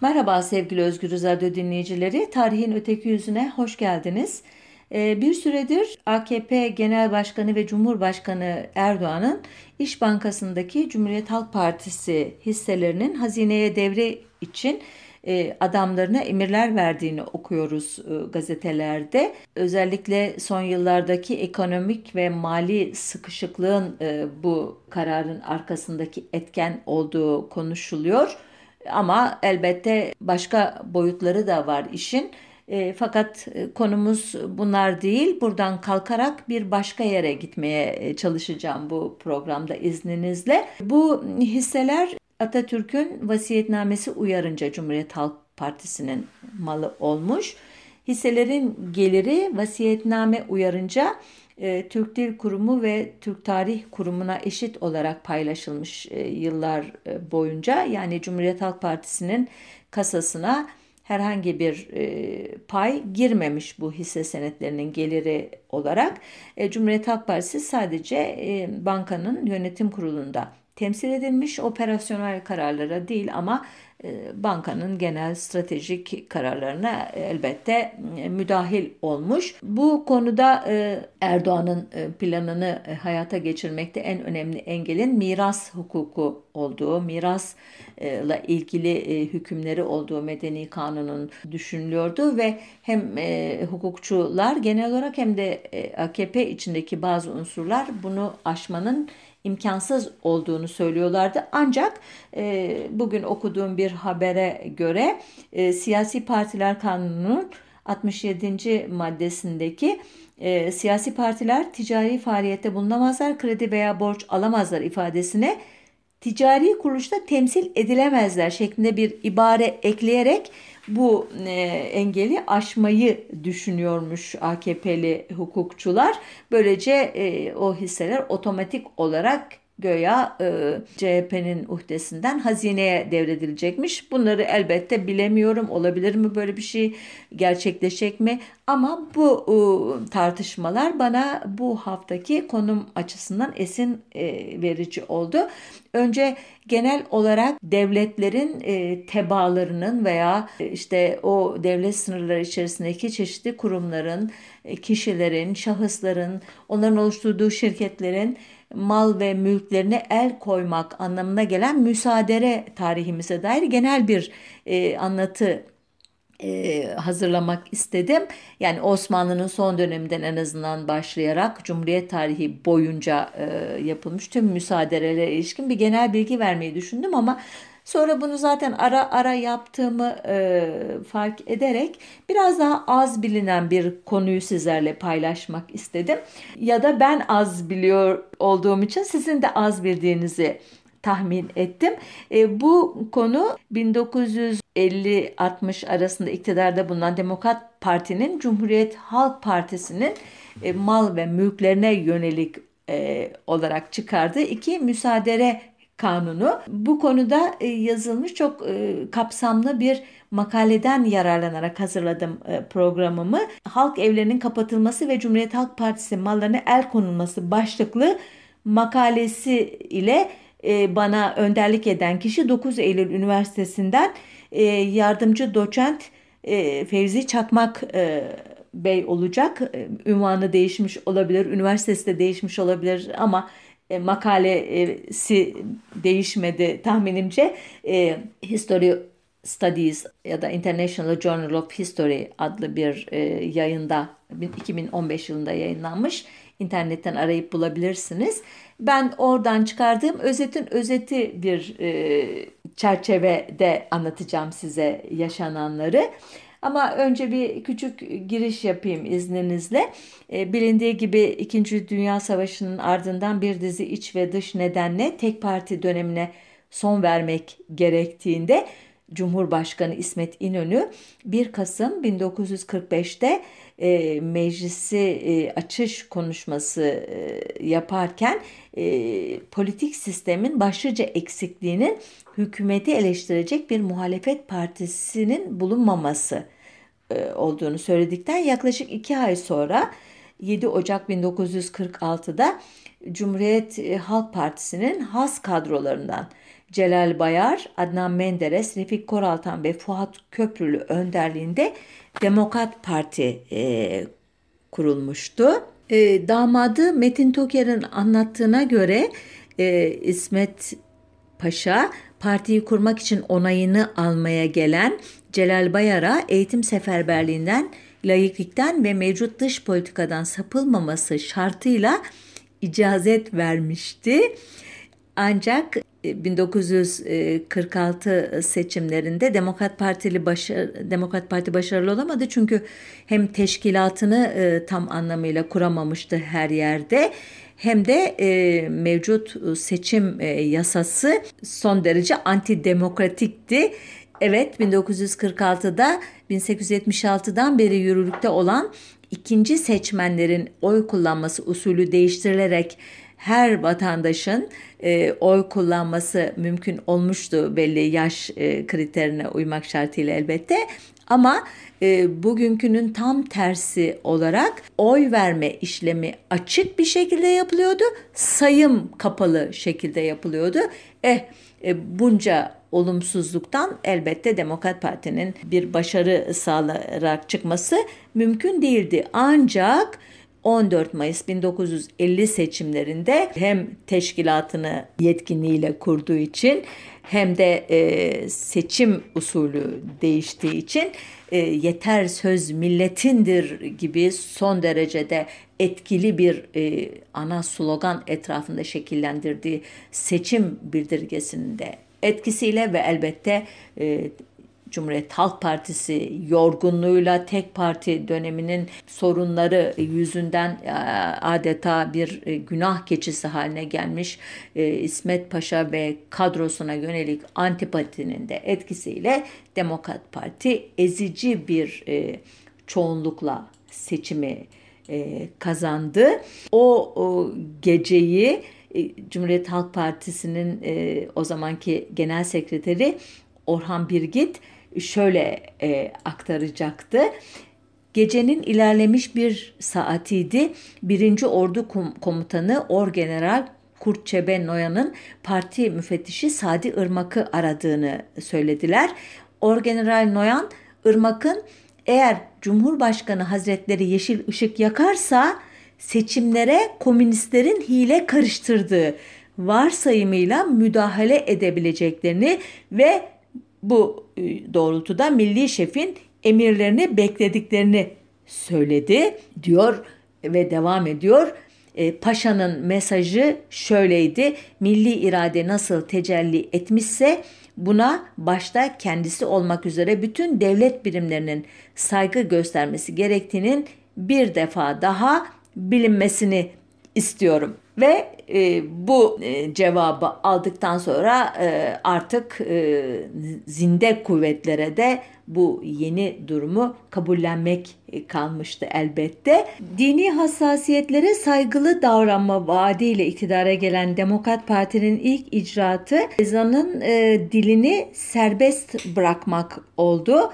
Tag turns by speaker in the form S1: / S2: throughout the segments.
S1: Merhaba sevgili Özgür Radyo dinleyicileri. Tarihin öteki yüzüne hoş geldiniz. Ee, bir süredir AKP Genel Başkanı ve Cumhurbaşkanı Erdoğan'ın İş Bankası'ndaki Cumhuriyet Halk Partisi hisselerinin hazineye devre için e, adamlarına emirler verdiğini okuyoruz e, gazetelerde. Özellikle son yıllardaki ekonomik ve mali sıkışıklığın e, bu kararın arkasındaki etken olduğu konuşuluyor. Ama elbette başka boyutları da var işin. E, fakat e, konumuz bunlar değil. Buradan kalkarak bir başka yere gitmeye e, çalışacağım bu programda izninizle. Bu hisseler Atatürk'ün vasiyetnamesi uyarınca Cumhuriyet Halk Partisi'nin malı olmuş. Hisselerin geliri vasiyetname uyarınca e, Türk Dil Kurumu ve Türk Tarih Kurumu'na eşit olarak paylaşılmış e, yıllar e, boyunca. Yani Cumhuriyet Halk Partisi'nin kasasına herhangi bir pay girmemiş bu hisse senetlerinin geliri olarak. Cumhuriyet Halk Partisi sadece bankanın yönetim kurulunda temsil edilmiş operasyonel kararlara değil ama e, bankanın genel stratejik kararlarına elbette e, müdahil olmuş. Bu konuda e, Erdoğan'ın planını hayata geçirmekte en önemli engelin miras hukuku olduğu, mirasla ilgili hükümleri olduğu medeni kanunun düşünülüyordu ve hem hukukçular genel olarak hem de AKP içindeki bazı unsurlar bunu aşmanın imkansız olduğunu söylüyorlardı. Ancak e, bugün okuduğum bir habere göre e, siyasi partiler kanununun 67. maddesindeki e, siyasi partiler ticari faaliyette bulunamazlar, kredi veya borç alamazlar ifadesine ticari kuruluşta temsil edilemezler şeklinde bir ibare ekleyerek bu e, engeli aşmayı düşünüyormuş AKP'li hukukçular. Böylece e, o hisseler otomatik olarak göya e, CHP'nin uhdesinden hazineye devredilecekmiş. Bunları elbette bilemiyorum. Olabilir mi böyle bir şey? Gerçekleşecek mi? Ama bu e, tartışmalar bana bu haftaki konum açısından esin e, verici oldu. Önce genel olarak devletlerin e, tebaalarının veya e, işte o devlet sınırları içerisindeki çeşitli kurumların, e, kişilerin, şahısların, onların oluşturduğu şirketlerin mal ve mülklerine el koymak anlamına gelen müsaadere tarihimize dair genel bir e, anlatı e, hazırlamak istedim. Yani Osmanlı'nın son döneminden en azından başlayarak Cumhuriyet tarihi boyunca e, yapılmış tüm müsaadelere ilişkin bir genel bilgi vermeyi düşündüm ama Sonra bunu zaten ara ara yaptığımı e, fark ederek biraz daha az bilinen bir konuyu sizlerle paylaşmak istedim. Ya da ben az biliyor olduğum için sizin de az bildiğinizi tahmin ettim. E, bu konu 1950-60 arasında iktidarda bulunan Demokrat Parti'nin Cumhuriyet Halk Partisi'nin e, mal ve mülklerine yönelik e, olarak çıkardığı iki müsaadere kanunu. Bu konuda e, yazılmış çok e, kapsamlı bir makaleden yararlanarak hazırladım e, programımı. Halk evlerinin kapatılması ve Cumhuriyet Halk Partisi mallarına el konulması başlıklı makalesi ile bana önderlik eden kişi 9 Eylül Üniversitesi'nden yardımcı doçent Fevzi Çakmak Bey olacak. Ünvanı değişmiş olabilir, üniversitesi de değişmiş olabilir ama e, makalesi değişmedi tahminimce. E, History Studies ya da International Journal of History adlı bir e, yayında 2015 yılında yayınlanmış. İnternetten arayıp bulabilirsiniz. Ben oradan çıkardığım özetin özeti bir e, çerçevede anlatacağım size yaşananları. Ama önce bir küçük giriş yapayım izninizle. E, bilindiği gibi 2. Dünya Savaşı'nın ardından bir dizi iç ve dış nedenle tek parti dönemine son vermek gerektiğinde Cumhurbaşkanı İsmet İnönü 1 Kasım 1945'te e, meclisi e, açış konuşması e, yaparken e, politik sistemin başlıca eksikliğinin hükümeti eleştirecek bir muhalefet partisinin bulunmaması e, olduğunu söyledikten yaklaşık iki ay sonra 7 Ocak 1946'da Cumhuriyet e, Halk Partisi'nin has kadrolarından Celal Bayar, Adnan Menderes, Refik Koraltan ve Fuat Köprülü önderliğinde Demokrat Parti e, kurulmuştu. E, damadı Metin Toker'in anlattığına göre e, İsmet Paşa partiyi kurmak için onayını almaya gelen Celal Bayar'a eğitim seferberliğinden, layıklıktan ve mevcut dış politikadan sapılmaması şartıyla icazet vermişti. Ancak 1946 e, seçimlerinde Demokrat Partili başarı, Demokrat Parti başarılı olamadı çünkü hem teşkilatını e, tam anlamıyla kuramamıştı her yerde hem de e, mevcut seçim yasası son derece antidemokratikti. Evet 1946'da 1876'dan beri yürürlükte olan ikinci seçmenlerin oy kullanması usulü değiştirilerek her vatandaşın e, oy kullanması mümkün olmuştu belli yaş e, kriterine uymak şartıyla elbette. Ama e, bugünkünün tam tersi olarak oy verme işlemi açık bir şekilde yapılıyordu. Sayım kapalı şekilde yapılıyordu. Eh e, bunca olumsuzluktan elbette Demokrat Parti'nin bir başarı sağlayarak çıkması mümkün değildi. Ancak 14 Mayıs 1950 seçimlerinde hem teşkilatını yetkinliğiyle kurduğu için hem de e, seçim usulü değiştiği için e, yeter söz milletindir gibi son derecede etkili bir e, ana slogan etrafında şekillendirdiği seçim bildirgesinde etkisiyle ve elbette e, Cumhuriyet Halk Partisi yorgunluğuyla tek parti döneminin sorunları yüzünden e, adeta bir e, günah keçisi haline gelmiş e, İsmet Paşa ve kadrosuna yönelik antipatinin de etkisiyle Demokrat Parti ezici bir çoğunlukla seçimi kazandı. O, o geceyi Cumhuriyet Halk Partisi'nin o zamanki genel sekreteri Orhan Birgit şöyle e, aktaracaktı. Gecenin ilerlemiş bir saatiydi. Birinci Ordu Komutanı Orgeneral Kurt Çebe Noyan'ın parti müfettişi Sadi Irmak'ı aradığını söylediler. Orgeneral Noyan, Irmak'ın eğer Cumhurbaşkanı Hazretleri yeşil ışık yakarsa seçimlere komünistlerin hile karıştırdığı varsayımıyla müdahale edebileceklerini ve bu e, doğrultuda milli şefin emirlerini beklediklerini söyledi diyor ve devam ediyor. E, paşa'nın mesajı şöyleydi. Milli irade nasıl tecelli etmişse buna başta kendisi olmak üzere bütün devlet birimlerinin saygı göstermesi gerektiğinin bir defa daha bilinmesini istiyorum. Ve e, bu e, cevabı aldıktan sonra e, artık e, zinde kuvvetlere de bu yeni durumu kabullenmek kalmıştı elbette. Dini hassasiyetlere saygılı davranma vaadiyle iktidara gelen Demokrat Parti'nin ilk icraatı ezanın e, dilini serbest bırakmak oldu.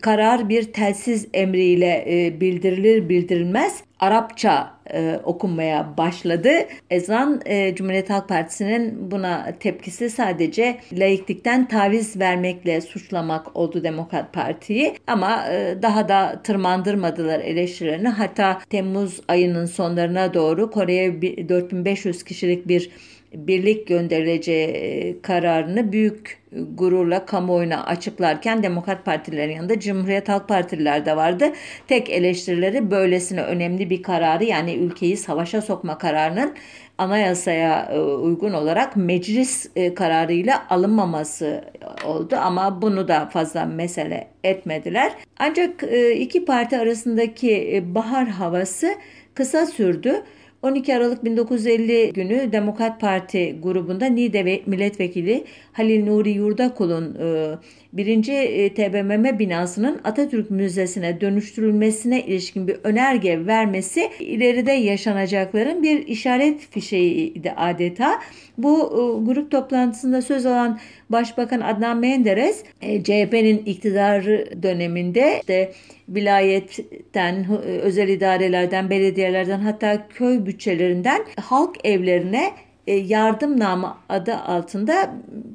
S1: Karar bir telsiz emriyle e, bildirilir bildirilmez Arapça e, okunmaya başladı. Ezan e, Cumhuriyet Halk Partisi'nin buna tepkisi sadece laiklikten taviz vermekle suçlamak oldu Demokrat Parti'yi. Ama e, daha da tırmandırmadılar eleştirilerini. Hatta Temmuz ayının sonlarına doğru Kore'ye 4500 kişilik bir birlik gönderileceği e, kararını büyük gururla kamuoyuna açıklarken Demokrat Partilerin yanında Cumhuriyet Halk Partililer de vardı. Tek eleştirileri böylesine önemli bir kararı yani ülkeyi savaşa sokma kararının anayasaya e, uygun olarak meclis e, kararıyla alınmaması oldu ama bunu da fazla mesele etmediler. Ancak iki parti arasındaki bahar havası kısa sürdü. 12 Aralık 1950 günü Demokrat Parti grubunda Niğde Milletvekili Halil Nuri Yurdakul'un e, 1. E, TBMM binasının Atatürk Müzesi'ne dönüştürülmesine ilişkin bir önerge vermesi ileride yaşanacakların bir işaret fişeğiydi adeta. Bu e, grup toplantısında söz alan Başbakan Adnan Menderes e, CHP'nin iktidarı döneminde işte vilayetten, özel idarelerden, belediyelerden hatta köy bütçelerinden halk evlerine e, yardımname adı altında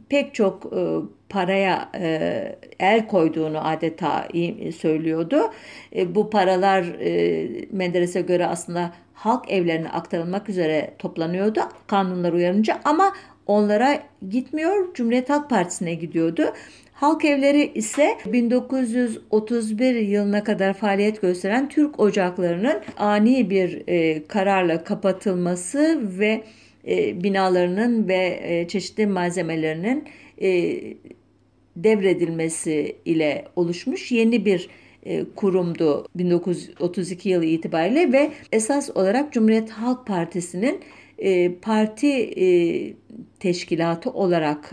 S1: pek çok e, paraya e, el koyduğunu adeta söylüyordu. Bu paralar Menderes'e göre aslında halk evlerine aktarılmak üzere toplanıyordu kanunlar uyarınca ama onlara gitmiyor Cumhuriyet Halk Partisi'ne gidiyordu. Halk evleri ise 1931 yılına kadar faaliyet gösteren Türk ocaklarının ani bir kararla kapatılması ve e, binalarının ve e, çeşitli malzemelerinin e, devredilmesi ile oluşmuş yeni bir kurumdu 1932 yılı itibariyle ve esas olarak Cumhuriyet Halk Partisi'nin parti teşkilatı olarak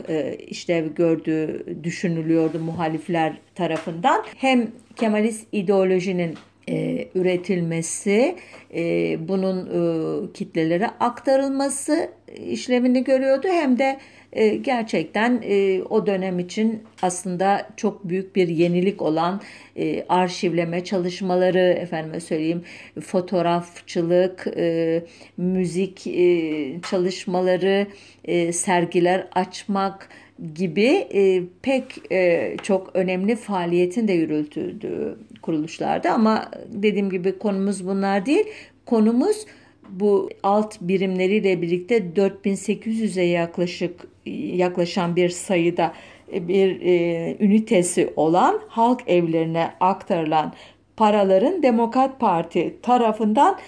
S1: işlev gördüğü düşünülüyordu muhalifler tarafından. Hem Kemalist ideolojinin e, üretilmesi, e, bunun e, kitlelere aktarılması işlevini görüyordu. Hem de e, gerçekten e, o dönem için aslında çok büyük bir yenilik olan e, arşivleme çalışmaları, efendime söyleyeyim fotoğrafçılık, e, müzik e, çalışmaları, e, sergiler açmak, gibi e, pek e, çok önemli faaliyetin de yürütüldüğü kuruluşlarda ama dediğim gibi konumuz bunlar değil. Konumuz bu alt birimleriyle birlikte 4800'e yaklaşık yaklaşan bir sayıda bir e, ünitesi olan halk evlerine aktarılan paraların Demokrat Parti tarafından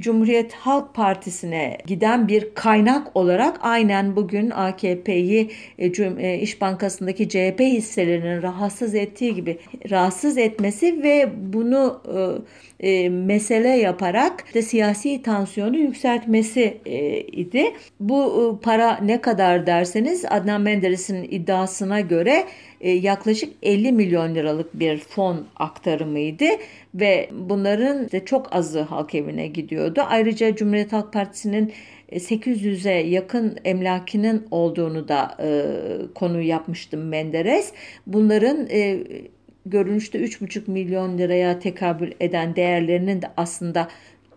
S1: Cumhuriyet Halk Partisi'ne giden bir kaynak olarak aynen bugün AKP'yi e, e, İş Bankası'ndaki CHP hisselerinin rahatsız ettiği gibi rahatsız etmesi ve bunu e, e, mesele yaparak işte siyasi tansiyonu yükseltmesi e, idi. Bu e, para ne kadar derseniz Adnan Menderes'in iddiasına göre e, yaklaşık 50 milyon liralık bir fon aktarımıydı ve bunların işte çok azı halk evine gidiyordu. Ayrıca Cumhuriyet Halk Partisi'nin 800'e yakın emlakinin olduğunu da e, konu yapmıştım Menderes. Bunların e, görünüşte 3,5 milyon liraya tekabül eden değerlerinin de aslında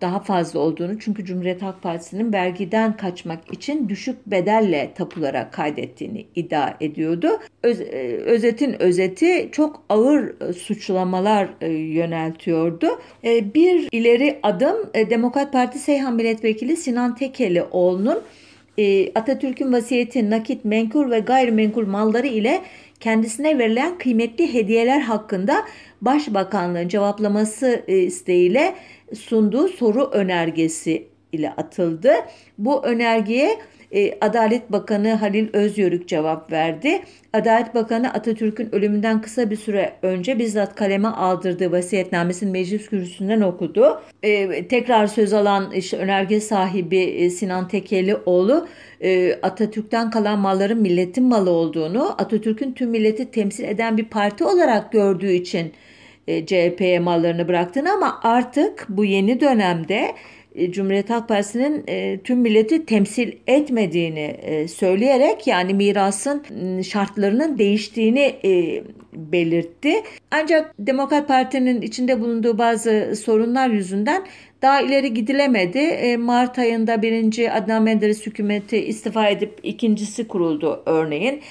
S1: daha fazla olduğunu çünkü Cumhuriyet Halk Partisi'nin vergiden kaçmak için düşük bedelle tapulara kaydettiğini iddia ediyordu. Öz, e, özetin özeti çok ağır e, suçlamalar e, yöneltiyordu. Bir ileri adım Demokrat Parti Seyhan Milletvekili Sinan Tekelioğlu'nun Atatürk'ün vasiyeti nakit, menkul ve gayrimenkul malları ile kendisine verilen kıymetli hediyeler hakkında Başbakanlığın cevaplaması isteğiyle sunduğu soru önergesi ile atıldı. Bu önergeye e, Adalet Bakanı Halil Özyörük cevap verdi. Adalet Bakanı Atatürk'ün ölümünden kısa bir süre önce bizzat kaleme aldırdığı vasiyetnamesini meclis kürsüsünden okudu. E, tekrar söz alan işte önerge sahibi e, Sinan Tekelioğlu Atatürk'ten kalan malların milletin malı olduğunu, Atatürk'ün tüm milleti temsil eden bir parti olarak gördüğü için CHP'ye mallarını bıraktığını ama artık bu yeni dönemde Cumhuriyet Halk Partisi'nin e, tüm milleti temsil etmediğini söyleyerek yani mirasın şartlarının değiştiğini belirtti. Ancak Demokrat Parti'nin içinde bulunduğu bazı sorunlar yüzünden daha ileri gidilemedi. Mart ayında birinci Adnan Menderes hükümeti istifa edip ikincisi kuruldu örneğin.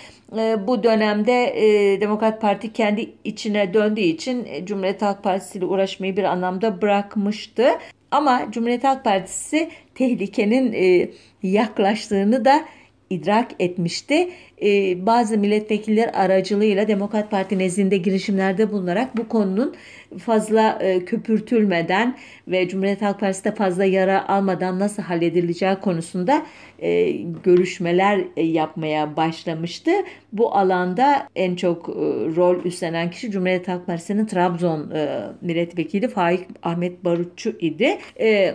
S1: Bu dönemde e, Demokrat Parti kendi içine döndüğü için e, Cumhuriyet Halk Partisi ile uğraşmayı bir anlamda bırakmıştı. Ama Cumhuriyet Halk Partisi tehlikenin e, yaklaştığını da idrak etmişti. Ee, bazı milletvekiller aracılığıyla Demokrat Parti nezdinde girişimlerde bulunarak bu konunun fazla e, köpürtülmeden ve Cumhuriyet Halk Partisi de fazla yara almadan nasıl halledileceği konusunda e, görüşmeler e, yapmaya başlamıştı. Bu alanda en çok e, rol üstlenen kişi Cumhuriyet Halk Partisi'nin Trabzon e, milletvekili Faik Ahmet Barutçu idi. E,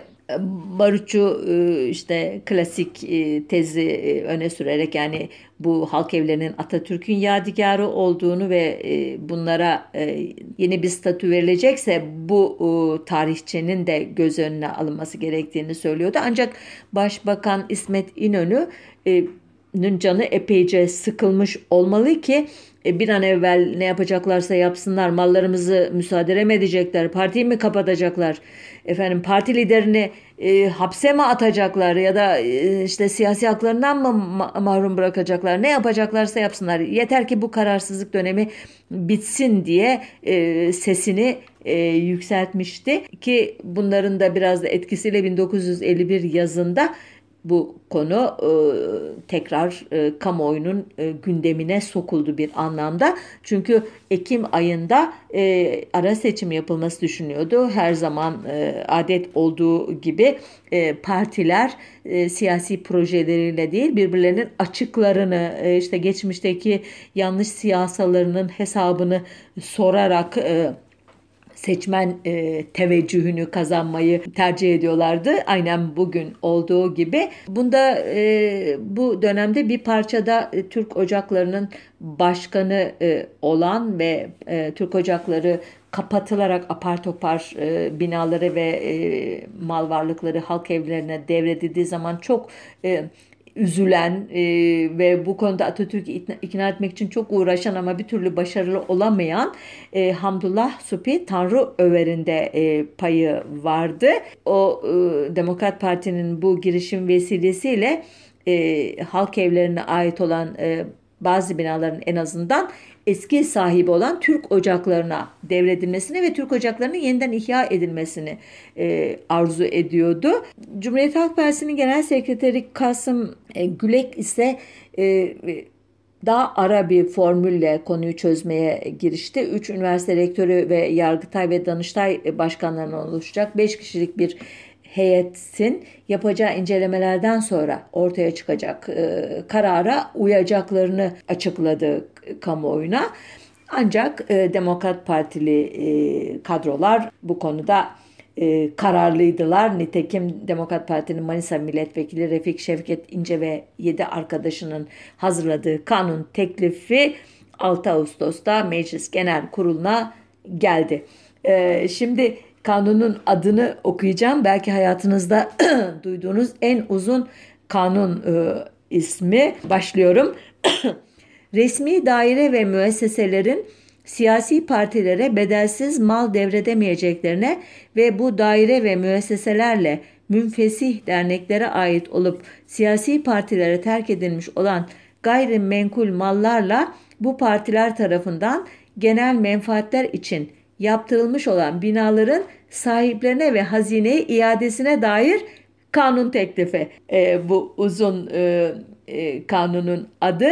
S1: Barutçu e, işte klasik e, tezi e, öne sürerek yani bu halk evlerinin Atatürk'ün yadigarı olduğunu ve bunlara yeni bir statü verilecekse bu tarihçinin de göz önüne alınması gerektiğini söylüyordu. Ancak Başbakan İsmet İnönü canı epeyce sıkılmış olmalı ki E, bir an evvel ne yapacaklarsa yapsınlar. Mallarımızı müsaade mi edecekler? Partiyi mi kapatacaklar? Efendim parti liderini e, hapse mi atacaklar ya da e, işte siyasi haklarından mı ma- mahrum bırakacaklar? Ne yapacaklarsa yapsınlar. Yeter ki bu kararsızlık dönemi bitsin diye e, sesini e, yükseltmişti ki bunların da biraz da etkisiyle 1951 yazında bu konu e, tekrar e, kamuoyunun e, gündemine sokuldu bir anlamda. Çünkü Ekim ayında e, ara seçim yapılması düşünüyordu. Her zaman e, adet olduğu gibi e, partiler e, siyasi projeleriyle değil birbirlerinin açıklarını e, işte geçmişteki yanlış siyasalarının hesabını sorarak e, seçmen e, teveccühünü kazanmayı tercih ediyorlardı. Aynen bugün olduğu gibi. Bunda e, bu dönemde bir parçada e, Türk Ocakları'nın başkanı e, olan ve e, Türk Ocakları kapatılarak apar topar e, binaları ve e, mal varlıkları halk evlerine devredildiği zaman çok e, üzülen e, ve bu konuda Atatürk'ü ikna, etmek için çok uğraşan ama bir türlü başarılı olamayan e, Hamdullah Supi Tanrı Över'inde e, payı vardı. O e, Demokrat Parti'nin bu girişim vesilesiyle e, halk evlerine ait olan e, bazı binaların en azından eski sahibi olan Türk ocaklarına devredilmesini ve Türk ocaklarının yeniden ihya edilmesini e, arzu ediyordu. Cumhuriyet Halk Partisi'nin Genel Sekreteri Kasım e, Gülek ise e, daha ara bir formülle konuyu çözmeye girişti. Üç üniversite rektörü ve Yargıtay ve Danıştay başkanlarından oluşacak beş kişilik bir heyetin yapacağı incelemelerden sonra ortaya çıkacak e, karara uyacaklarını açıkladı kamuoyuna. Ancak e, Demokrat Partili e, kadrolar bu konuda e, kararlıydılar. Nitekim Demokrat Parti'nin Manisa Milletvekili Refik Şevket İnce ve 7 arkadaşının hazırladığı kanun teklifi 6 Ağustos'ta Meclis Genel Kurulu'na geldi. E, şimdi kanunun adını okuyacağım. Belki hayatınızda duyduğunuz en uzun kanun e, ismi. Başlıyorum. Resmi daire ve müesseselerin siyasi partilere bedelsiz mal devredemeyeceklerine ve bu daire ve müesseselerle münfesih derneklere ait olup siyasi partilere terk edilmiş olan gayrimenkul mallarla bu partiler tarafından genel menfaatler için yaptırılmış olan binaların sahiplerine ve hazineye iadesine dair kanun teklifi. E, bu uzun e, e, kanunun adı.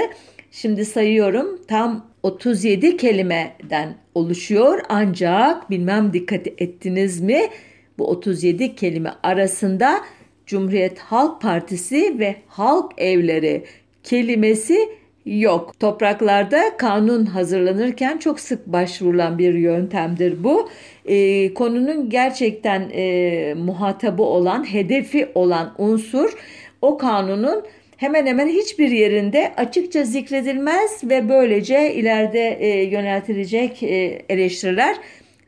S1: Şimdi sayıyorum tam 37 kelimeden oluşuyor ancak bilmem dikkat ettiniz mi bu 37 kelime arasında Cumhuriyet Halk Partisi ve halk evleri kelimesi yok. Topraklarda kanun hazırlanırken çok sık başvurulan bir yöntemdir bu. E, konunun gerçekten e, muhatabı olan, hedefi olan unsur o kanunun hemen hemen hiçbir yerinde açıkça zikredilmez ve böylece ileride e, yöneltilecek e, eleştiriler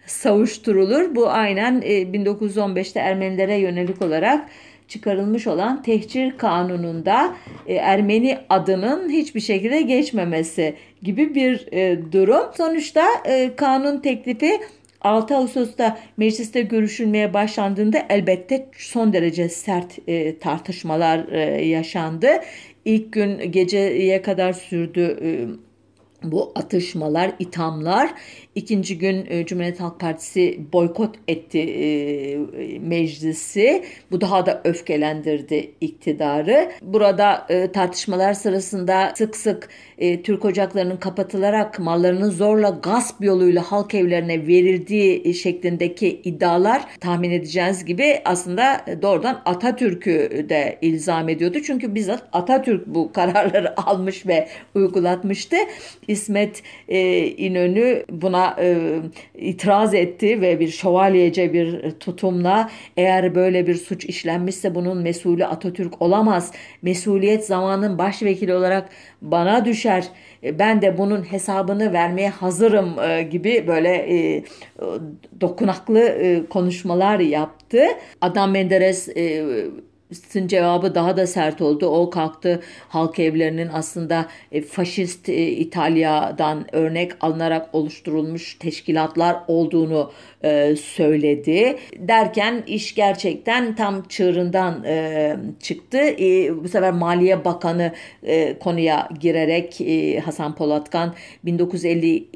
S1: savuşturulur. Bu aynen e, 1915'te Ermenilere yönelik olarak çıkarılmış olan tehcir kanununda e, Ermeni adının hiçbir şekilde geçmemesi gibi bir e, durum. Sonuçta e, kanun teklifi 6 Ağustos'ta mecliste görüşülmeye başlandığında elbette son derece sert e, tartışmalar e, yaşandı. İlk gün geceye kadar sürdü e, bu atışmalar, ithamlar. İkinci gün e, Cumhuriyet Halk Partisi boykot etti e, meclisi. Bu daha da öfkelendirdi iktidarı. Burada e, tartışmalar sırasında sık sık Türk ocaklarının kapatılarak mallarının zorla gasp yoluyla halk evlerine verildiği şeklindeki iddialar tahmin edeceğiniz gibi aslında doğrudan Atatürk'ü de ilzam ediyordu. Çünkü bizzat Atatürk bu kararları almış ve uygulatmıştı. İsmet İnönü buna e, itiraz etti ve bir şövalyece bir tutumla eğer böyle bir suç işlenmişse bunun mesulü Atatürk olamaz. Mesuliyet zamanın başvekili olarak bana düşer. E, ben de bunun hesabını vermeye hazırım e, gibi böyle e, dokunaklı konuşmalar yaptı. Adam Menderes cevabı daha da sert oldu. O kalktı halk evlerinin aslında e, faşist e, İtalya'dan örnek alınarak oluşturulmuş teşkilatlar olduğunu e, söyledi. Derken iş gerçekten tam çığırından çıktı. Bu sefer Maliye Bakanı konuya girerek Hasan Polatkan 1950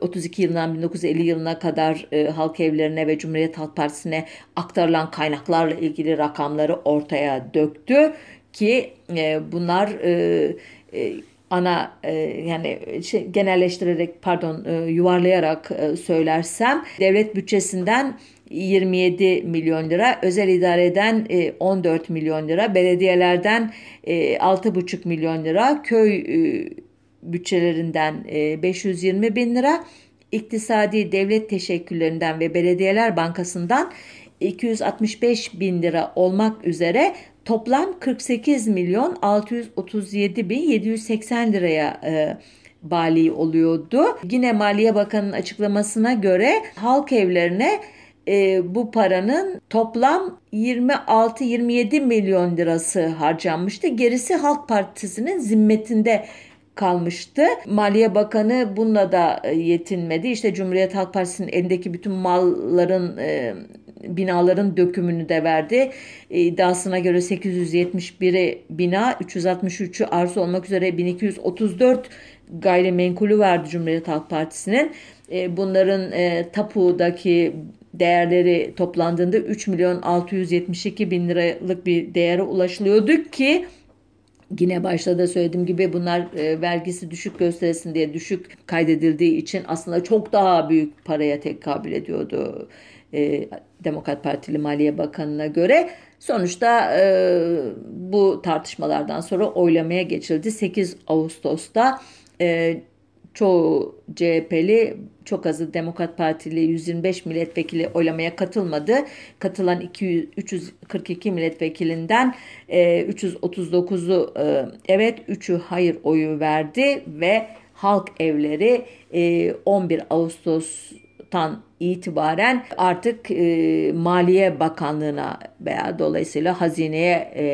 S1: 32 yılından 1950 yılına kadar e, halk evlerine ve Cumhuriyet Halk Partisi'ne aktarılan kaynaklarla ilgili rakamları ortaya döktü ki e, bunlar e, e, ana e, yani şey, genelleştirerek pardon e, yuvarlayarak e, söylersem devlet bütçesinden 27 milyon lira, özel idareden 14 milyon lira, belediyelerden 6,5 milyon lira, köy bütçelerinden 520 e, bin lira, iktisadi devlet teşekkürlerinden ve belediyeler bankasından 265 bin lira olmak üzere toplam 48 milyon 637 bin 780 liraya e, bali oluyordu. Yine Maliye Bakanı'nın açıklamasına göre halk evlerine e, bu paranın toplam 26-27 milyon lirası harcanmıştı. Gerisi Halk Partisi'nin zimmetinde kalmıştı. Maliye Bakanı bununla da e, yetinmedi. İşte Cumhuriyet Halk Partisi'nin elindeki bütün malların e, binaların dökümünü de verdi. E, iddiasına göre 871'i bina, 363'ü arsa olmak üzere 1234 gayrimenkulü vardı Cumhuriyet Halk Partisi'nin. Bunların tapudaki değerleri toplandığında 3 milyon 672 bin liralık bir değere ulaşılıyordu ki Yine başta da söylediğim gibi bunlar e, vergisi düşük gösterilsin diye düşük kaydedildiği için aslında çok daha büyük paraya tekabül ediyordu e, Demokrat Partili Maliye Bakanı'na göre. Sonuçta e, bu tartışmalardan sonra oylamaya geçildi. 8 Ağustos'ta e, çoğu CHP'li çok azı Demokrat Partili 125 milletvekili oylamaya katılmadı. Katılan 200, 342 milletvekilinden e, 339'u e, evet 3'ü hayır oyu verdi ve halk evleri e, 11 Ağustos'tan itibaren artık e, Maliye Bakanlığı'na veya dolayısıyla hazineye e,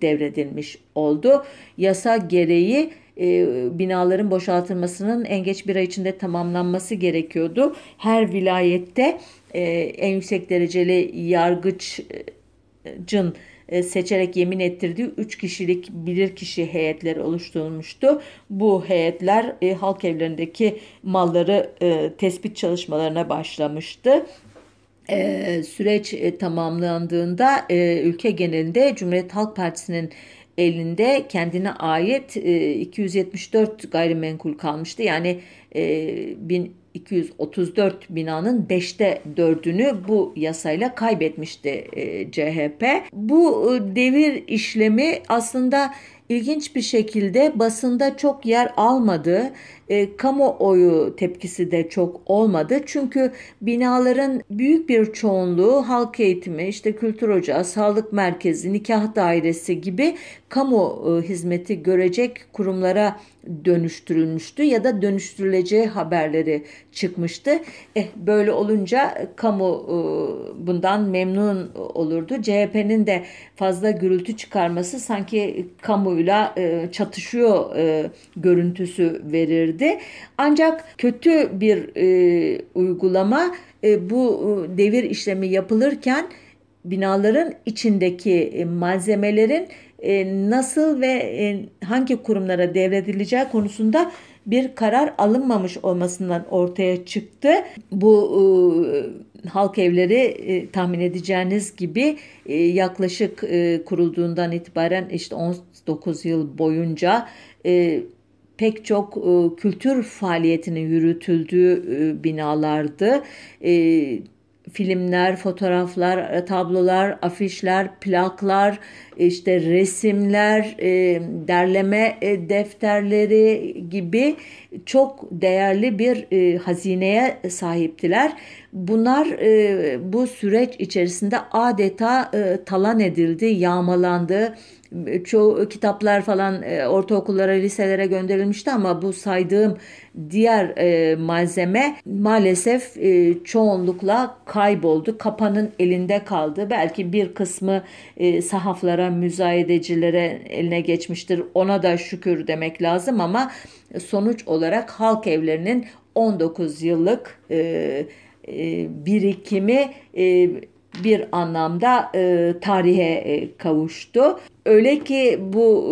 S1: devredilmiş oldu. Yasa gereği e, binaların boşaltılmasının en geç bir ay içinde tamamlanması gerekiyordu. Her vilayette e, en yüksek dereceli yargıçın e, seçerek yemin ettirdiği 3 kişilik bilirkişi heyetleri oluşturulmuştu. Bu heyetler e, halk evlerindeki malları e, tespit çalışmalarına başlamıştı. E, süreç e, tamamlandığında e, ülke genelinde Cumhuriyet Halk Partisi'nin elinde kendine ait 274 e, gayrimenkul kalmıştı. Yani 1234 e, binanın 5'te 4'ünü bu yasayla kaybetmişti e, CHP. Bu devir işlemi aslında ilginç bir şekilde basında çok yer almadı. E, kamuoyu tepkisi de çok olmadı. Çünkü binaların büyük bir çoğunluğu halk eğitimi, işte kültür ocağı, sağlık merkezi, nikah dairesi gibi kamu e, hizmeti görecek kurumlara dönüştürülmüştü ya da dönüştürüleceği haberleri çıkmıştı. Eh, böyle olunca kamu e, bundan memnun olurdu. CHP'nin de fazla gürültü çıkarması sanki kamuyla e, çatışıyor e, görüntüsü verirdi. Ancak kötü bir e, uygulama e, bu e, devir işlemi yapılırken binaların içindeki e, malzemelerin e, nasıl ve e, hangi kurumlara devredileceği konusunda bir karar alınmamış olmasından ortaya çıktı. Bu halk evleri tahmin edeceğiniz gibi yaklaşık kurulduğundan itibaren işte 19 yıl boyunca pek çok kültür faaliyetinin yürütüldüğü binalardı filmler, fotoğraflar, tablolar, afişler, plaklar, işte resimler, e, derleme e, defterleri gibi çok değerli bir e, hazineye sahiptiler. Bunlar bu süreç içerisinde adeta talan edildi, yağmalandı, çoğu kitaplar falan e, ortaokullara, liselere gönderilmişti ama bu saydığım diğer e, malzeme maalesef e, çoğunlukla kayboldu. Kapanın elinde kaldı. Belki bir kısmı e, sahaflara, müzayedecilere eline geçmiştir. Ona da şükür demek lazım ama sonuç olarak halk evlerinin 19 yıllık e, e, birikimi e, bir anlamda e, tarihe e, kavuştu. Öyle ki bu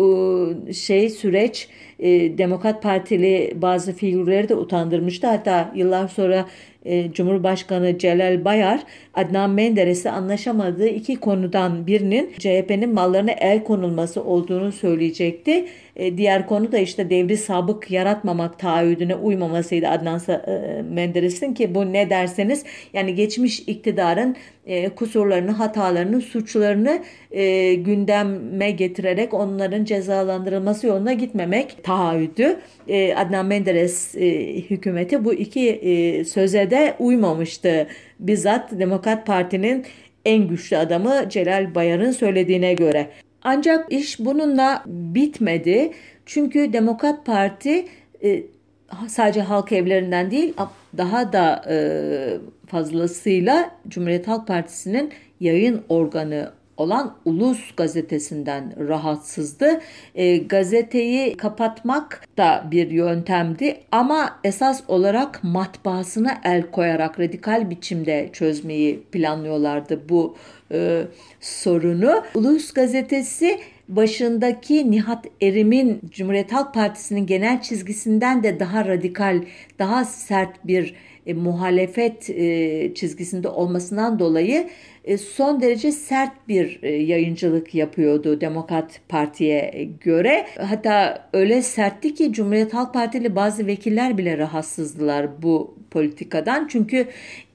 S1: e, şey süreç e, Demokrat Partili bazı figürleri de utandırmıştı. Hatta yıllar sonra e, Cumhurbaşkanı Celal Bayar Adnan Menderes'le anlaşamadığı iki konudan birinin CHP'nin mallarına el konulması olduğunu söyleyecekti. E, diğer konu da işte devri sabık yaratmamak taahhüdüne uymamasıydı Adnan e, Menderes'in ki bu ne derseniz yani geçmiş iktidarın e, kusurlarını, hatalarını, suçlarını e, gündeme getirerek onların cezalandırılması yoluna gitmemek taahhüdü. Adnan Menderes hükümeti bu iki e, söze de uymamıştı. Bizzat Demokrat Parti'nin en güçlü adamı Celal Bayar'ın söylediğine göre. Ancak iş bununla bitmedi. Çünkü Demokrat Parti e, sadece halk evlerinden değil daha da e, fazlasıyla Cumhuriyet Halk Partisi'nin yayın organı olan Ulus gazetesinden rahatsızdı. E, gazeteyi kapatmak da bir yöntemdi ama esas olarak matbaasına el koyarak radikal biçimde çözmeyi planlıyorlardı bu e, sorunu. Ulus gazetesi başındaki Nihat Erim'in Cumhuriyet Halk Partisi'nin genel çizgisinden de daha radikal, daha sert bir e, muhalefet e, çizgisinde olmasından dolayı son derece sert bir e, yayıncılık yapıyordu Demokrat Parti'ye göre. Hatta öyle sertti ki Cumhuriyet Halk Partili bazı vekiller bile rahatsızdılar bu politikadan. Çünkü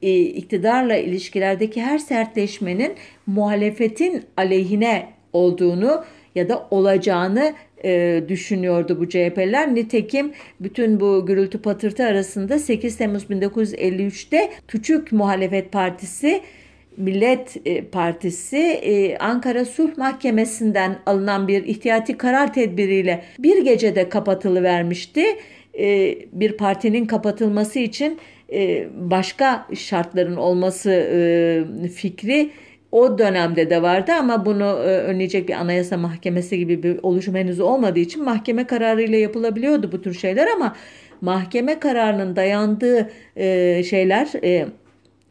S1: e, iktidarla ilişkilerdeki her sertleşmenin muhalefetin aleyhine olduğunu ya da olacağını e, düşünüyordu bu CHP'ler. Nitekim bütün bu gürültü patırtı arasında 8 Temmuz 1953'te Küçük Muhalefet Partisi Millet e, Partisi e, Ankara Sulh Mahkemesi'nden alınan bir ihtiyati karar tedbiriyle bir gecede kapatılı vermişti. E, bir partinin kapatılması için başka şartların olması fikri o dönemde de vardı ama bunu önleyecek bir anayasa mahkemesi gibi bir oluşum henüz olmadığı için mahkeme kararıyla yapılabiliyordu bu tür şeyler ama mahkeme kararının dayandığı şeyler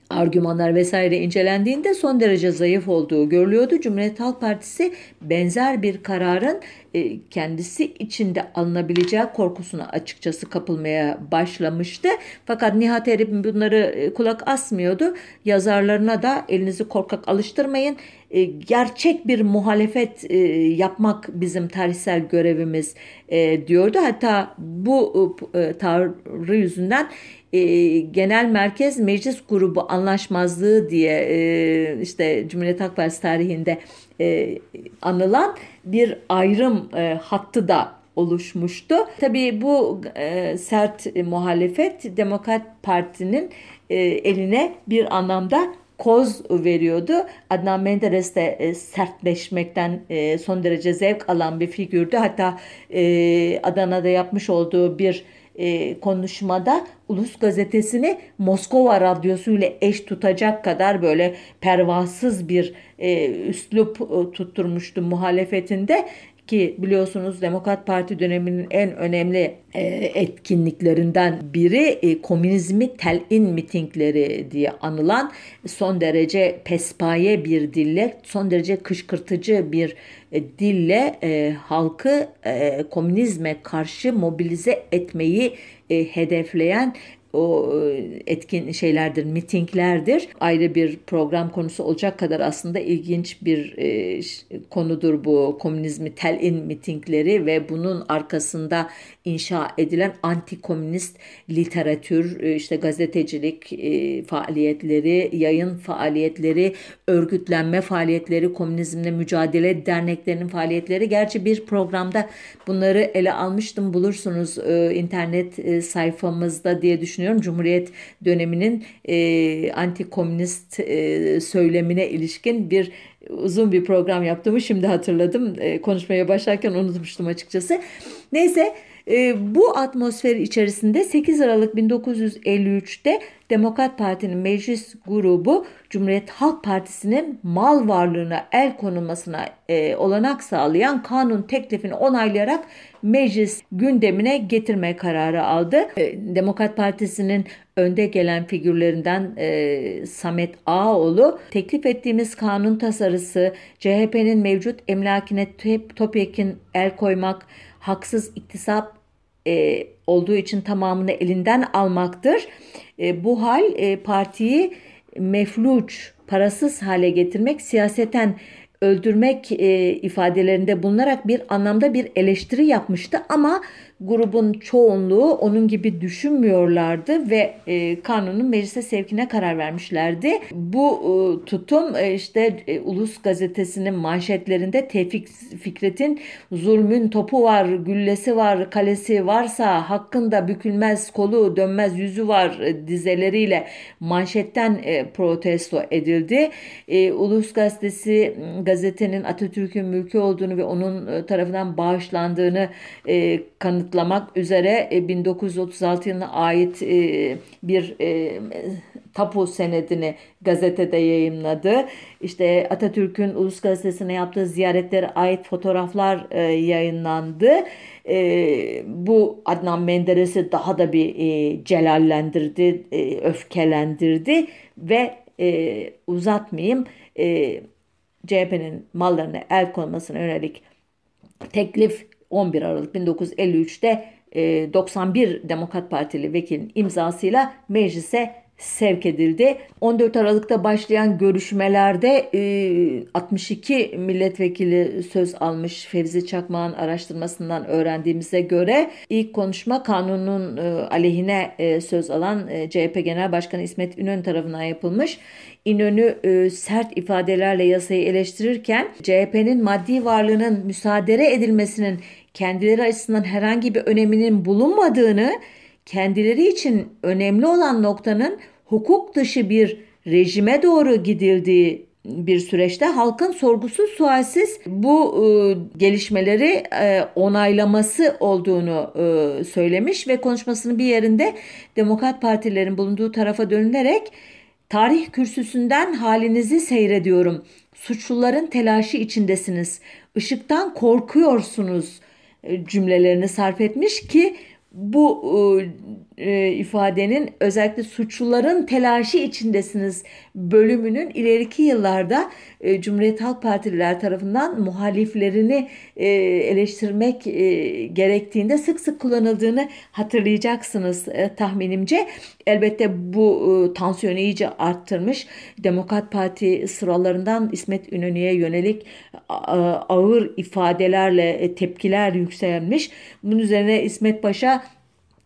S1: argümanlar vesaire incelendiğinde son derece zayıf olduğu görülüyordu. Cumhuriyet Halk Partisi benzer bir kararın kendisi içinde alınabileceği korkusuna açıkçası kapılmaya başlamıştı. Fakat Nihat Erip bunları e, kulak asmıyordu. Yazarlarına da elinizi korkak alıştırmayın. E, gerçek bir muhalefet yapmak bizim tarihsel görevimiz diyordu. Hatta bu tavrı yüzünden genel merkez meclis grubu anlaşmazlığı diye işte Cumhuriyet Halk Partisi tarihinde e, anılan bir ayrım e, hattı da oluşmuştu. Tabii bu e, sert muhalefet Demokrat Parti'nin e, eline bir anlamda koz veriyordu. Adnan Menderes de e, sertleşmekten e, son derece zevk alan bir figürdü. Hatta e, Adana'da yapmış olduğu bir e, konuşmada Ulus Gazetesi'ni Moskova Radyosu ile eş tutacak kadar böyle pervasız bir e, üslup e, tutturmuştu muhalefetinde ki biliyorsunuz Demokrat Parti döneminin en önemli e, etkinliklerinden biri e, komünizmi telin mitingleri diye anılan son derece pespaye bir dille, son derece kışkırtıcı bir e, dille e, halkı e, komünizme karşı mobilize etmeyi e, hedefleyen o e, etkin şeylerdir, mitinglerdir. Ayrı bir program konusu olacak kadar aslında ilginç bir e, konudur bu komünizmi telin mitingleri ve bunun arkasında inşa edilen anti-komünist literatür, e, işte gazetecilik faaliyetleri, yayın faaliyetleri, örgütlenme faaliyetleri, komünizmle mücadele derneklerinin faaliyetleri. Gerçi bir programda bunları ele almıştım bulursunuz internet sayfamızda diye düşünüyorum düşünüyorum. Cumhuriyet döneminin e, anti-komünist e, söylemine ilişkin bir uzun bir program yaptığımı şimdi hatırladım. E, konuşmaya başlarken unutmuştum açıkçası. Neyse e, bu atmosfer içerisinde 8 Aralık 1953'te Demokrat Parti'nin meclis grubu Cumhuriyet Halk Partisi'nin mal varlığına el konulmasına e, olanak sağlayan kanun teklifini onaylayarak meclis gündemine getirme kararı aldı. E, Demokrat Partisi'nin önde gelen figürlerinden e, Samet Ağoğlu teklif ettiğimiz kanun tasarısı CHP'nin mevcut emlakine topyekin el koymak, haksız iktisap e, olduğu için tamamını elinden almaktır. E, bu hal e, partiyi mefluç, parasız hale getirmek, siyaseten öldürmek e, ifadelerinde bulunarak bir anlamda bir eleştiri yapmıştı ama grubun çoğunluğu onun gibi düşünmüyorlardı ve e, kanunun meclise sevkine karar vermişlerdi. Bu e, tutum e, işte e, Ulus gazetesinin manşetlerinde Tevfik Fikret'in zulmün topu var, güllesi var, kalesi varsa hakkında bükülmez kolu, dönmez yüzü var dizeleriyle manşetten e, protesto edildi. E, Ulus gazetesi gazetenin Atatürk'ün mülkü olduğunu ve onun e, tarafından bağışlandığını e, kanıt kanıtlamak üzere 1936 e, yılına ait e, bir e, tapu senedini gazetede yayınladı. İşte Atatürk'ün Ulus Gazetesi'ne yaptığı ziyaretlere ait fotoğraflar yayınlandı. Bu Adnan Menderes'i daha da bir celallendirdi, öfkelendirdi ve uzatmayayım CHP'nin mallarına el konmasına yönelik teklif 11 Aralık 1953'te 91 Demokrat Partili vekilin imzasıyla meclise sevk edildi. 14 Aralık'ta başlayan görüşmelerde 62 milletvekili söz almış Fevzi Çakmak'ın araştırmasından öğrendiğimize göre ilk konuşma kanunun aleyhine söz alan CHP Genel Başkanı İsmet İnönü tarafından yapılmış. İnönü sert ifadelerle yasayı eleştirirken CHP'nin maddi varlığının müsaade edilmesinin kendileri açısından herhangi bir öneminin bulunmadığını, kendileri için önemli olan noktanın hukuk dışı bir rejime doğru gidildiği bir süreçte halkın sorgusuz sualsiz bu e, gelişmeleri e, onaylaması olduğunu e, söylemiş ve konuşmasının bir yerinde Demokrat Partilerin bulunduğu tarafa dönülerek tarih kürsüsünden halinizi seyrediyorum. Suçluların telaşı içindesiniz. Işıktan korkuyorsunuz e, cümlelerini sarf etmiş ki bu e, ifadenin özellikle suçluların telaşı içindesiniz bölümünün ileriki yıllarda e, Cumhuriyet Halk Partililer tarafından muhaliflerini e, eleştirmek e, gerektiğinde sık sık kullanıldığını hatırlayacaksınız e, tahminimce. Elbette bu e, tansiyonu iyice arttırmış. Demokrat Parti sıralarından İsmet İnönü'ye yönelik ağır ifadelerle e, tepkiler yükselmiş. Bunun üzerine İsmet Paşa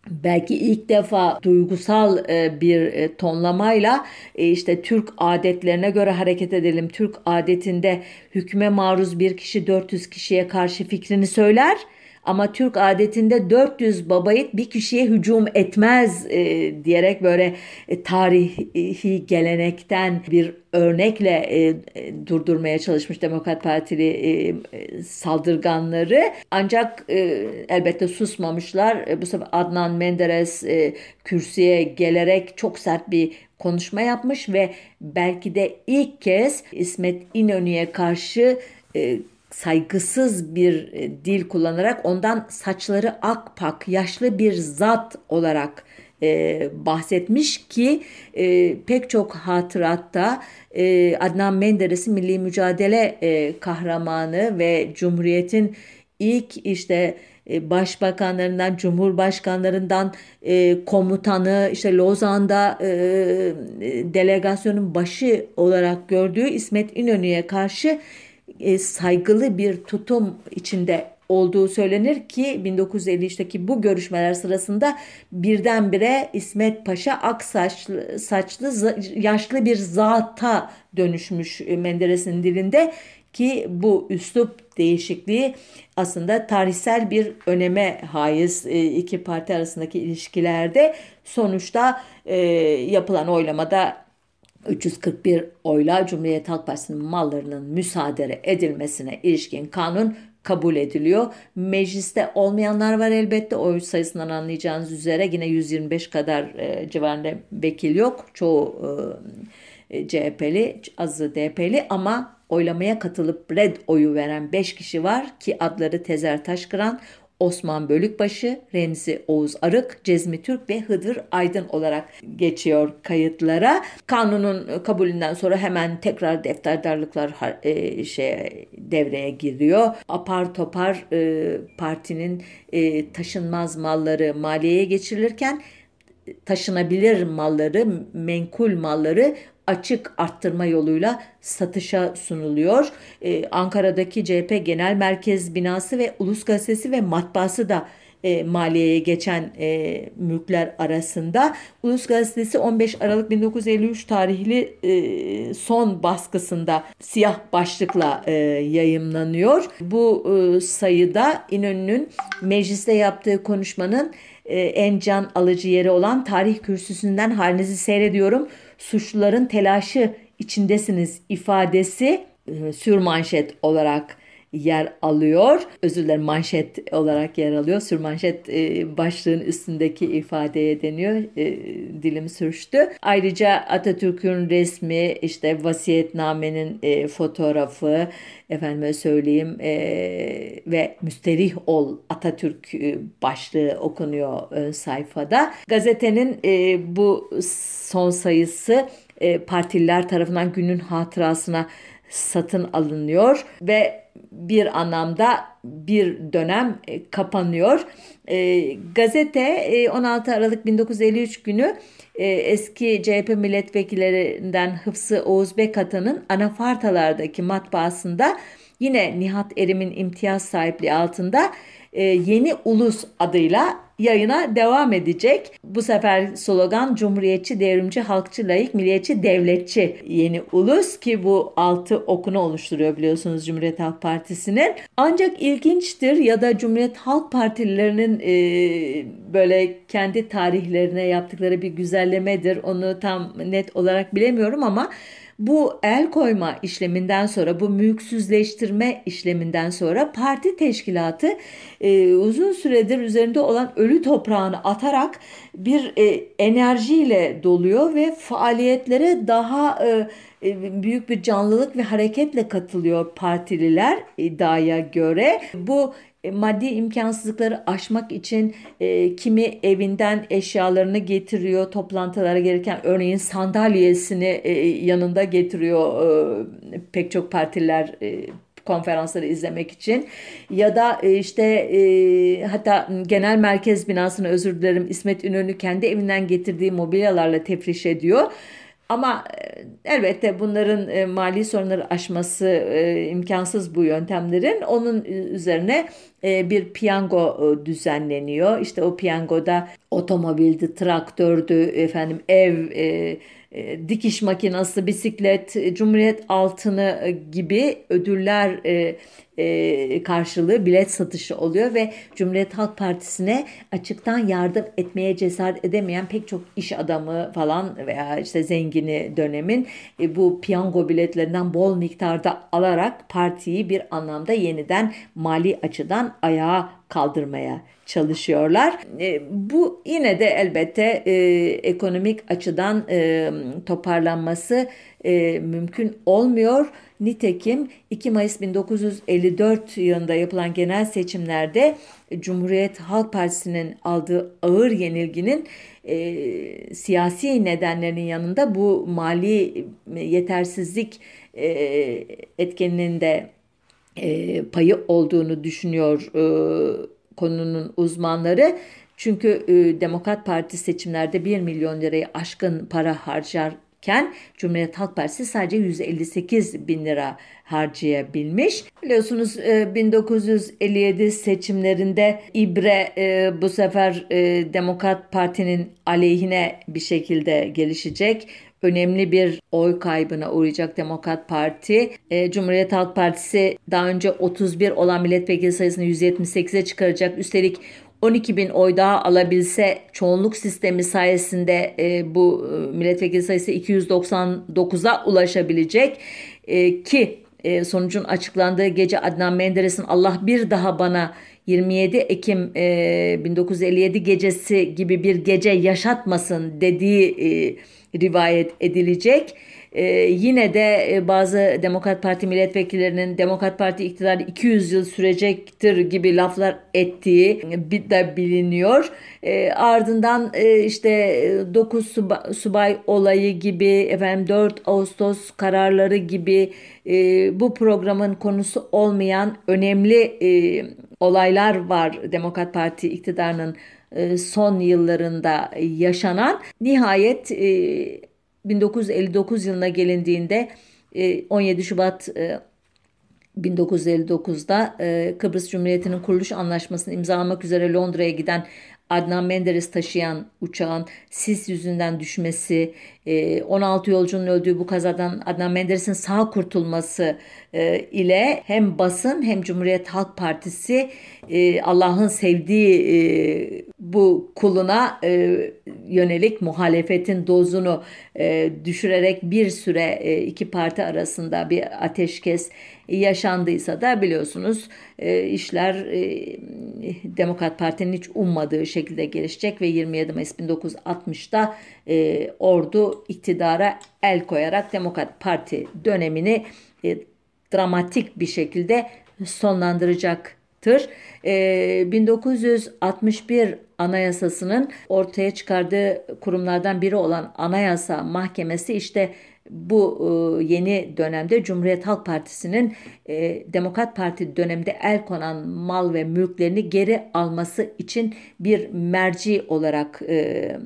S1: belki ilk defa duygusal e, bir e, tonlamayla e, işte Türk adetlerine göre hareket edelim. Türk adetinde hükme maruz bir kişi 400 kişiye karşı fikrini söyler ama Türk adetinde 400 babayit bir kişiye hücum etmez e, diyerek böyle e, tarihi gelenekten bir örnekle e, durdurmaya çalışmış Demokrat Partili e, e, saldırganları. Ancak e, elbette susmamışlar. E, bu sefer Adnan Menderes e, kürsüye gelerek çok sert bir konuşma yapmış ve belki de ilk kez İsmet İnönü'ye karşı e, saygısız bir e, dil kullanarak ondan saçları akpak, yaşlı bir zat olarak e, bahsetmiş ki e, pek çok hatıratta e, Adnan Menderes'i milli mücadele e, kahramanı ve Cumhuriyet'in ilk işte e, başbakanlarından, cumhurbaşkanlarından e, komutanı, işte Lozan'da e, delegasyonun başı olarak gördüğü İsmet İnönü'ye karşı e, saygılı bir tutum içinde olduğu söylenir ki 1953'teki bu görüşmeler sırasında birdenbire İsmet Paşa ak saçlı, saçlı yaşlı bir zata dönüşmüş Menderes'in dilinde ki bu üslup değişikliği aslında tarihsel bir öneme haiz e, iki parti arasındaki ilişkilerde sonuçta e, yapılan oylamada 341 oyla Cumhuriyet Halk Partisi'nin mallarının müsaade edilmesine ilişkin kanun kabul ediliyor. Mecliste olmayanlar var elbette. Oy sayısından anlayacağınız üzere yine 125 kadar e, civarında vekil yok. Çoğu e, CHP'li, azı DP'li ama oylamaya katılıp red oyu veren 5 kişi var ki adları Tezer Taşkıran, Osman Bölükbaşı, Remzi Oğuz Arık, Cezmi Türk ve Hıdır Aydın olarak geçiyor kayıtlara. Kanunun kabulünden sonra hemen tekrar defterdarlıklar e, şey devreye giriyor. Apar topar e, partinin e, taşınmaz malları maliyeye geçirilirken taşınabilir malları, menkul malları açık arttırma yoluyla satışa sunuluyor. Ee, Ankara'daki CHP Genel Merkez binası ve Ulus Gazetesi ve matbaası da e, maliyeye geçen e, mülkler arasında. Ulus Gazetesi 15 Aralık 1953 tarihli e, son baskısında siyah başlıkla e, yayımlanıyor. Bu e, sayıda İnönü'nün mecliste yaptığı konuşmanın e, en can alıcı yeri olan tarih kürsüsünden halinizi seyrediyorum suçluların telaşı içindesiniz ifadesi e, sürmanşet olarak yer alıyor. Özür dilerim manşet olarak yer alıyor. Sürmanşet e, başlığın üstündeki ifadeye deniyor. E, dilim sürçtü. Ayrıca Atatürk'ün resmi, işte vasiyetnamenin e, fotoğrafı, efendime söyleyeyim e, ve müsterih ol Atatürk e, başlığı okunuyor ön sayfada. Gazetenin e, bu son sayısı e, partililer tarafından günün hatırasına satın alınıyor ve bir anlamda bir dönem e, kapanıyor. E, gazete e, 16 Aralık 1953 günü e, eski CHP milletvekillerinden Hıfsı Oğuz Bekatan'ın anafartalardaki matbaasında yine Nihat Erim'in imtiyaz sahipliği altında e, Yeni Ulus adıyla yayına devam edecek. Bu sefer slogan Cumhuriyetçi, Devrimci, Halkçı, Layık, Milliyetçi, Devletçi yeni ulus ki bu altı okunu oluşturuyor biliyorsunuz Cumhuriyet Halk Partisi'nin. Ancak ilginçtir ya da Cumhuriyet Halk Partililerinin e, böyle kendi tarihlerine yaptıkları bir güzellemedir. Onu tam net olarak bilemiyorum ama bu el koyma işleminden sonra, bu mülksüzleştirme işleminden sonra parti teşkilatı e, uzun süredir üzerinde olan ölü toprağını atarak bir e, enerjiyle doluyor ve faaliyetlere daha e, büyük bir canlılık ve hareketle katılıyor partililer iddiaya göre. Bu e, maddi imkansızlıkları aşmak için e, kimi evinden eşyalarını getiriyor toplantılara gelirken örneğin sandalyesini e, yanında getiriyor e, pek çok partiler e, konferansları izlemek için ya da e, işte e, hatta genel merkez binasını özür dilerim İsmet İnönü kendi evinden getirdiği mobilyalarla tefriş ediyor. Ama e, elbette bunların e, mali sorunları aşması e, imkansız bu yöntemlerin. Onun üzerine bir piyango düzenleniyor. İşte o piyangoda otomobildi, traktördü, efendim ev, dikiş makinası, bisiklet, Cumhuriyet altını gibi ödüller karşılığı bilet satışı oluyor ve Cumhuriyet Halk Partisi'ne açıktan yardım etmeye cesaret edemeyen pek çok iş adamı falan veya işte zengini dönemin e, bu piyango biletlerinden bol miktarda alarak partiyi bir anlamda yeniden mali açıdan ayağa kaldırmaya çalışıyorlar. E, bu yine de elbette e, ekonomik açıdan e, toparlanması e, mümkün olmuyor. Nitekim 2 Mayıs 1954 yılında yapılan genel seçimlerde Cumhuriyet Halk Partisi'nin aldığı ağır yenilginin e, siyasi nedenlerinin yanında bu mali yetersizlik e, etkeninin de e, payı olduğunu düşünüyor e, konunun uzmanları. Çünkü e, Demokrat Parti seçimlerde 1 milyon lirayı aşkın para harcar iken Cumhuriyet Halk Partisi sadece 158 bin lira harcayabilmiş. Biliyorsunuz 1957 e, seçimlerinde İbre e, bu sefer e, Demokrat Parti'nin aleyhine bir şekilde gelişecek önemli bir oy kaybına uğrayacak Demokrat Parti. Cumhuriyet Halk Partisi daha önce 31 olan milletvekili sayısını 178'e çıkaracak. Üstelik 12 bin oy daha alabilse çoğunluk sistemi sayesinde e, bu e, milletvekili sayısı 299'a ulaşabilecek e, ki e, sonucun açıklandığı gece Adnan Menderes'in Allah bir daha bana 27 Ekim e, 1957 gecesi gibi bir gece yaşatmasın dediği e, rivayet edilecek. Ee, yine de e, bazı Demokrat Parti milletvekillerinin Demokrat Parti iktidarı 200 yıl sürecektir gibi laflar ettiği de biliniyor. E, ardından e, işte 9 subay, subay olayı gibi efendim 4 Ağustos kararları gibi e, bu programın konusu olmayan önemli e, olaylar var Demokrat Parti iktidarının e, son yıllarında yaşanan. Nihayet e, 1959 yılına gelindiğinde 17 e, Şubat 1959'da e, Kıbrıs Cumhuriyeti'nin kuruluş anlaşmasını imzalamak üzere Londra'ya giden Adnan Menderes taşıyan uçağın sis yüzünden düşmesi, 16 e, yolcunun öldüğü bu kazadan Adnan Menderes'in sağ kurtulması e, ile hem basın hem Cumhuriyet Halk Partisi e, Allah'ın sevdiği bu kuluna yönelik muhalefetin dozunu düşürerek bir süre iki parti arasında bir ateşkes yaşandıysa da biliyorsunuz işler Demokrat Parti'nin hiç ummadığı şekilde gelişecek ve 27 Mayıs 1960'da ordu iktidara el koyarak Demokrat Parti dönemini e, dramatik bir şekilde sonlandıracaktır. E, 1961 Anayasası'nın ortaya çıkardığı kurumlardan biri olan Anayasa Mahkemesi işte bu e, yeni dönemde Cumhuriyet Halk Partisi'nin e, Demokrat Parti döneminde el konan mal ve mülklerini geri alması için bir merci olarak e,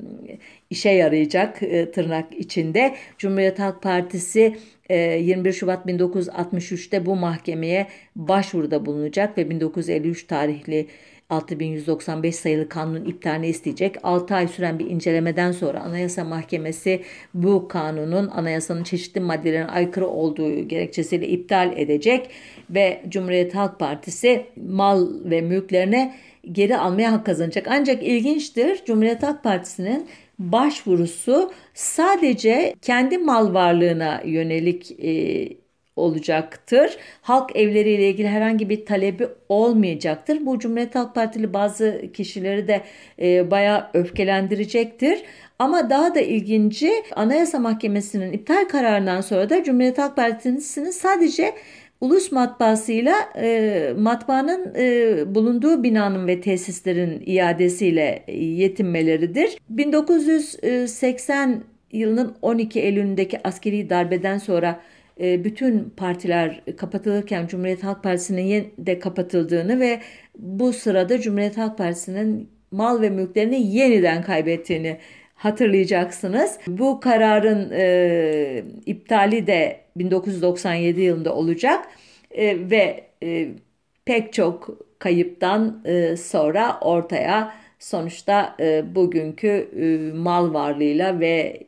S1: işe yarayacak tırnak içinde. Cumhuriyet Halk Partisi 21 Şubat 1963'te bu mahkemeye başvuruda bulunacak ve 1953 tarihli 6195 sayılı kanunun iptalini isteyecek. 6 ay süren bir incelemeden sonra Anayasa Mahkemesi bu kanunun anayasanın çeşitli maddelerine aykırı olduğu gerekçesiyle iptal edecek ve Cumhuriyet Halk Partisi mal ve mülklerine geri almaya hak kazanacak. Ancak ilginçtir Cumhuriyet Halk Partisi'nin başvurusu sadece kendi mal varlığına yönelik e, olacaktır. Halk evleriyle ilgili herhangi bir talebi olmayacaktır. Bu Cumhuriyet Halk Partili bazı kişileri de e, bayağı öfkelendirecektir. Ama daha da ilginci Anayasa Mahkemesi'nin iptal kararından sonra da Cumhuriyet Halk Partisi'nin sadece Ulus matbaasıyla e, matbaanın e, bulunduğu binanın ve tesislerin iadesiyle yetinmeleridir. 1980 yılının 12 Eylül'ündeki askeri darbeden sonra e, bütün partiler kapatılırken Cumhuriyet Halk Partisi'nin de kapatıldığını ve bu sırada Cumhuriyet Halk Partisi'nin mal ve mülklerini yeniden kaybettiğini hatırlayacaksınız. Bu kararın e, iptali de 1997 yılında olacak e, ve e, pek çok kayıptan e, sonra ortaya sonuçta e, bugünkü e, mal varlığıyla ve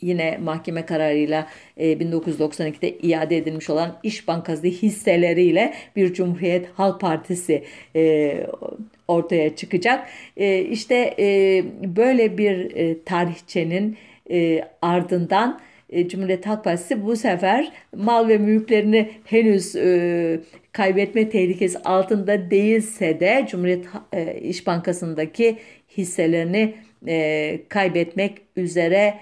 S1: yine mahkeme kararıyla 1992'de e, iade edilmiş olan İş Bankası hisseleriyle bir Cumhuriyet Halk Partisi e, ortaya çıkacak. E, işte böyle bir tarihçenin ardından Cumhuriyet Halk Partisi bu sefer mal ve mülklerini henüz kaybetme tehlikesi altında değilse de Cumhuriyet İş Bankası'ndaki hisselerini kaybetmek üzere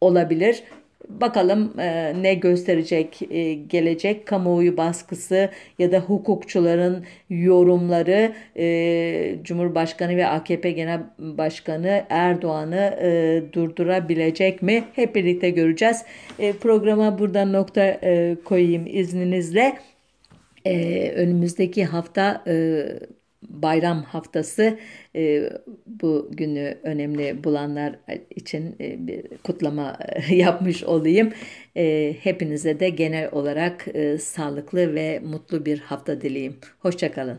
S1: olabilir. Bakalım e, ne gösterecek e, gelecek kamuoyu baskısı ya da hukukçuların yorumları e, Cumhurbaşkanı ve AKP Genel Başkanı Erdoğan'ı e, durdurabilecek mi? Hep birlikte göreceğiz. E, programa buradan nokta e, koyayım izninizle. E, önümüzdeki hafta e, bayram haftası e, bu günü önemli bulanlar için e, bir kutlama e, yapmış olayım. E, hepinize de genel olarak e, sağlıklı ve mutlu bir hafta dileyim. Hoşçakalın.